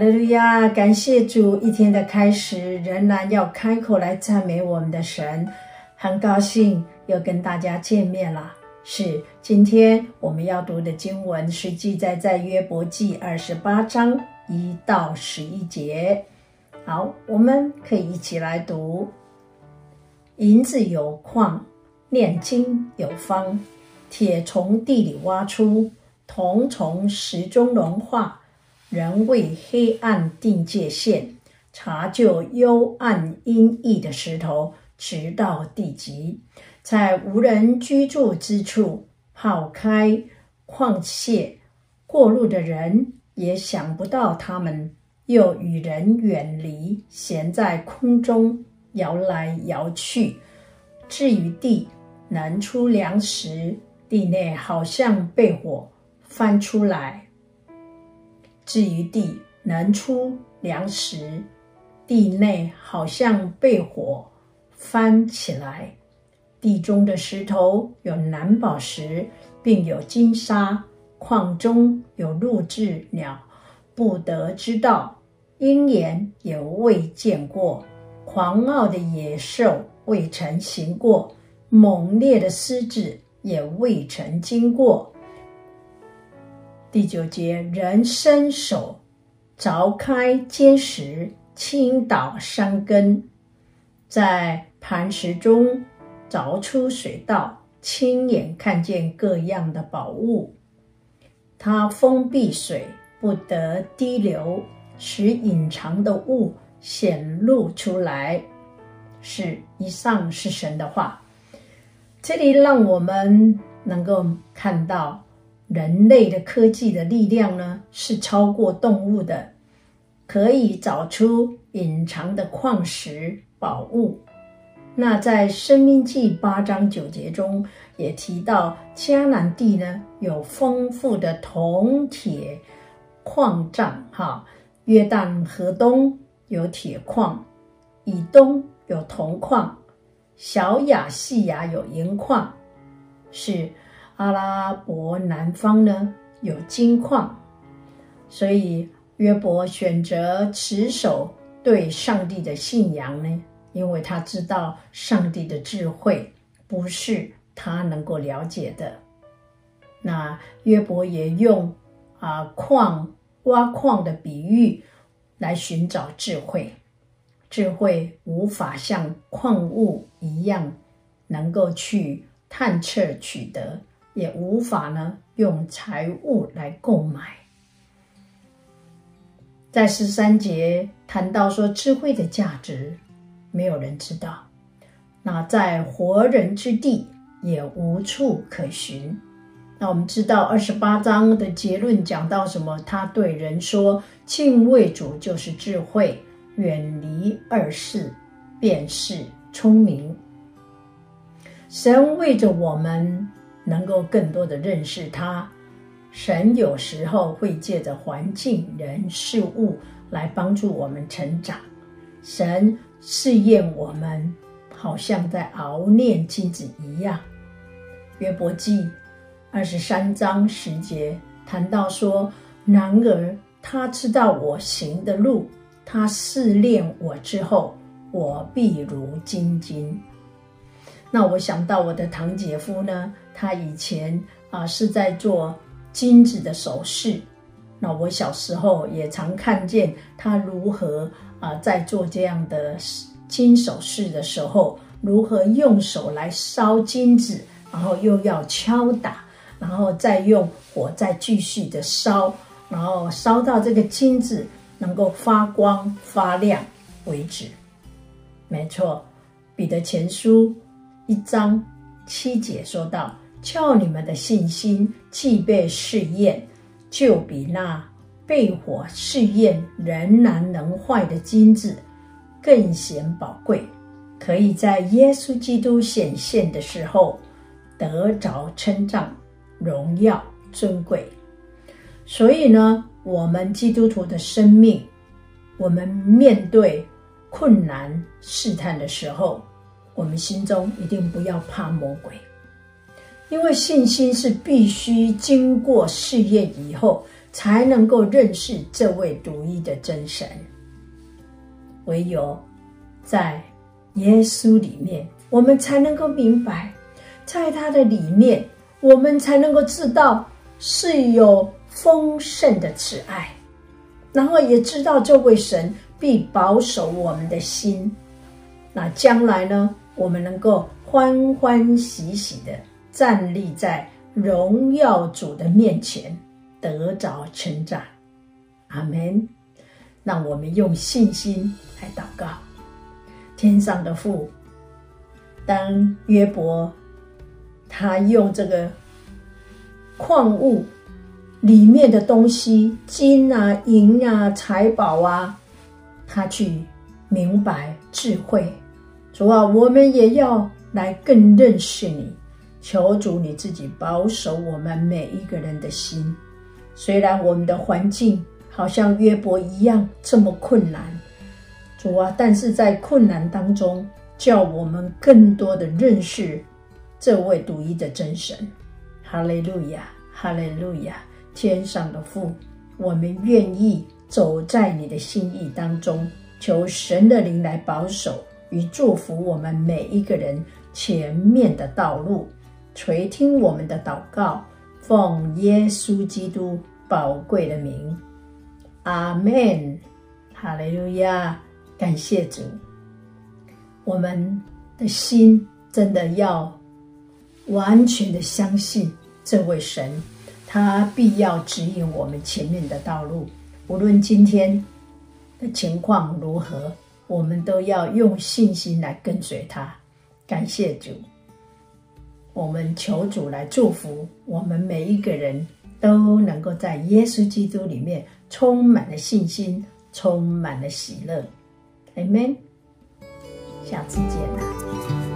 利路亚！感谢主，一天的开始仍然要开口来赞美我们的神。很高兴又跟大家见面了。是今天我们要读的经文是记载在约伯记二十八章一到十一节。好，我们可以一起来读：银子有矿，炼金有方，铁从地里挖出，铜从石中融化。人为黑暗定界限，查究幽暗阴翳的石头，直到地极，在无人居住之处刨开矿穴，过路的人也想不到他们，又与人远离，闲在空中摇来摇去。至于地，能出粮食，地内好像被火翻出来。至于地能出粮食，地内好像被火翻起来。地中的石头有蓝宝石，并有金沙；矿中有陆雉鸟，不得知道；鹰眼也未见过，狂傲的野兽未曾行过，猛烈的狮子也未曾经过。第九节，人伸手凿开坚石，倾倒山根，在磐石中凿出水道，亲眼看见各样的宝物。他封闭水，不得滴流，使隐藏的物显露出来。是，以上是神的话。这里让我们能够看到。人类的科技的力量呢，是超过动物的，可以找出隐藏的矿石宝物。那在《生命记》八章九节中也提到，迦南地呢有丰富的铜铁矿藏，哈，约旦河东有铁矿，以东有铜矿，小亚细亚有银矿，是。阿拉伯南方呢有金矿，所以约伯选择持守对上帝的信仰呢，因为他知道上帝的智慧不是他能够了解的。那约伯也用啊矿挖矿的比喻来寻找智慧，智慧无法像矿物一样能够去探测取得。也无法呢用财物来购买。在十三节谈到说智慧的价值，没有人知道。那在活人之地也无处可寻。那我们知道二十八章的结论讲到什么？他对人说：“敬畏主就是智慧，远离二世便是聪明。”神为着我们。能够更多的认识他，神有时候会借着环境、人、事物来帮助我们成长。神试验我们，好像在熬炼金子一样。约伯记二十三章十节谈到说：“然而他知道我行的路，他试炼我之后，我必如精金。”那我想到我的堂姐夫呢，他以前啊、是在做金子的首饰。那我小时候也常看见他如何啊、在做这样的金首饰的时候，如何用手来烧金子，然后又要敲打，然后再用火再继续的烧，然后烧到这个金子能够发光发亮为止。没错，彼得前书。一章七节说道：“叫你们的信心既被试验，就比那被火试验仍然能坏的金子更显宝贵，可以在耶稣基督显现的时候得着称赞、荣耀、尊贵。所以呢，我们基督徒的生命，我们面对困难试探的时候。”我们心中一定不要怕魔鬼，因为信心是必须经过试验以后才能够认识这位独一的真神。唯有在耶稣里面，我们才能够明白，在他的里面，我们才能够知道是有丰盛的慈爱，然后也知道这位神必保守我们的心。那将来呢，我们能够欢欢喜喜的站立在荣耀主的面前，得着成长。阿门。让我们用信心来祷告。天上的父，当约伯他用这个矿物里面的东西，金啊、银啊、财宝啊，他去明白智慧。主啊，我们也要来更认识你。求主你自己保守我们每一个人的心。虽然我们的环境好像约伯一样这么困难，主啊，但是在困难当中，叫我们更多的认识这位独一的真神。哈利路亚，哈利路亚！天上的父，我们愿意走在你的心意当中，求神的灵来保守与祝福我们每一个人前面的道路。垂听我们的祷告，奉耶稣基督宝贵的名，阿门，哈利路亚！感谢主，我们的心真的要完全的相信这位神，他必要指引我们前面的道路。无论今天的情况如何，我们都要用信心来跟随他。感谢主。我们求主来祝福我们每一个人，都能够在耶稣基督里面充满了信心，充满了喜乐。Amen。下次见啦。